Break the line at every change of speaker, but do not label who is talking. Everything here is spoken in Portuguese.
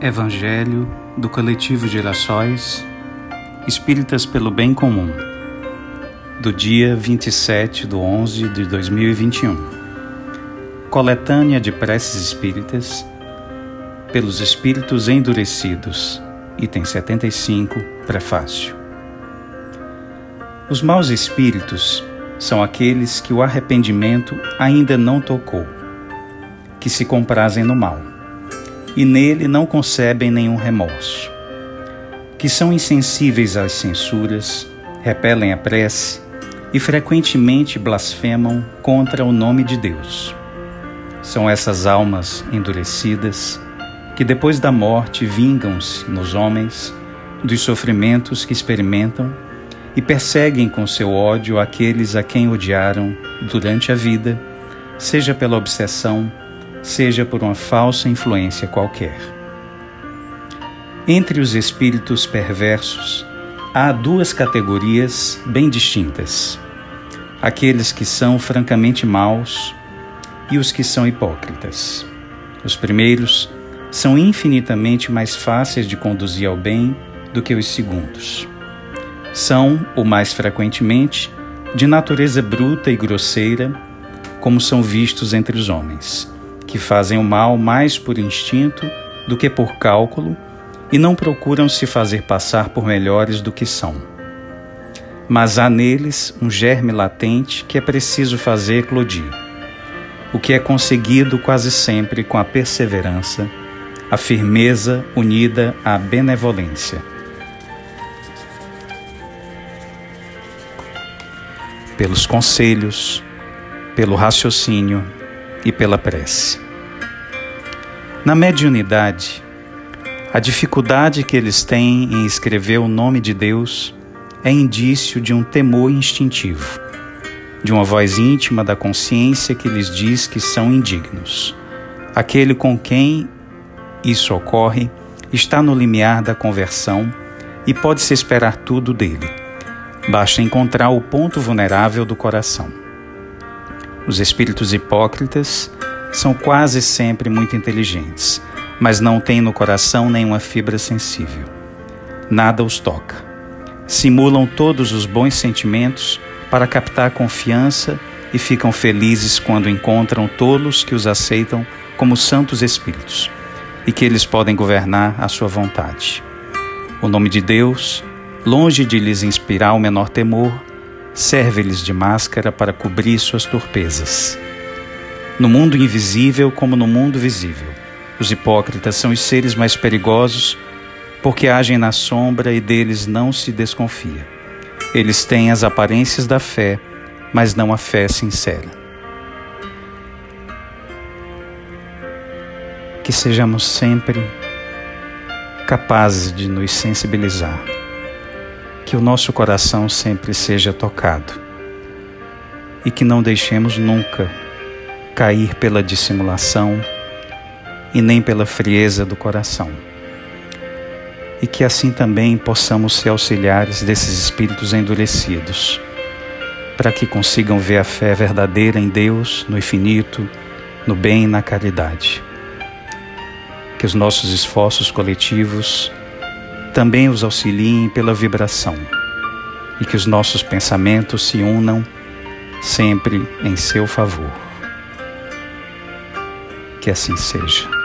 Evangelho do Coletivo Gerações Espíritas pelo Bem Comum, do dia 27 de 11 de 2021. Coletânea de preces espíritas pelos espíritos endurecidos, item 75, prefácio. Os maus espíritos são aqueles que o arrependimento ainda não tocou, que se comprazem no mal e nele não concebem nenhum remorso, que são insensíveis às censuras, repelem a prece e frequentemente blasfemam contra o nome de Deus. São essas almas endurecidas que depois da morte vingam-se nos homens dos sofrimentos que experimentam e perseguem com seu ódio aqueles a quem odiaram durante a vida, seja pela obsessão, seja por uma falsa influência qualquer. Entre os espíritos perversos, há duas categorias bem distintas: aqueles que são francamente maus e os que são hipócritas. Os primeiros são infinitamente mais fáceis de conduzir ao bem do que os segundos. São, o mais frequentemente, de natureza bruta e grosseira, como são vistos entre os homens que fazem o mal mais por instinto do que por cálculo e não procuram se fazer passar por melhores do que são. Mas há neles um germe latente que é preciso fazer eclodir, o que é conseguido quase sempre com a perseverança, a firmeza unida à benevolência. Pelos conselhos, pelo raciocínio, e pela prece. Na mediunidade, a dificuldade que eles têm em escrever o nome de Deus é indício de um temor instintivo, de uma voz íntima da consciência que lhes diz que são indignos. Aquele com quem isso ocorre está no limiar da conversão e pode-se esperar tudo dele. Basta encontrar o ponto vulnerável do coração. Os espíritos hipócritas são quase sempre muito inteligentes, mas não têm no coração nenhuma fibra sensível. Nada os toca. Simulam todos os bons sentimentos para captar confiança e ficam felizes quando encontram tolos que os aceitam como santos espíritos e que eles podem governar à sua vontade. O nome de Deus, longe de lhes inspirar o menor temor, serve-lhes de máscara para cobrir suas torpezas. No mundo invisível como no mundo visível, os hipócritas são os seres mais perigosos porque agem na sombra e deles não se desconfia. Eles têm as aparências da fé, mas não a fé sincera. Que sejamos sempre capazes de nos sensibilizar que o nosso coração sempre seja tocado e que não deixemos nunca cair pela dissimulação e nem pela frieza do coração. E que assim também possamos ser auxiliares desses espíritos endurecidos, para que consigam ver a fé verdadeira em Deus, no infinito, no bem e na caridade. Que os nossos esforços coletivos também os auxiliem pela vibração e que os nossos pensamentos se unam sempre em seu favor. Que assim seja.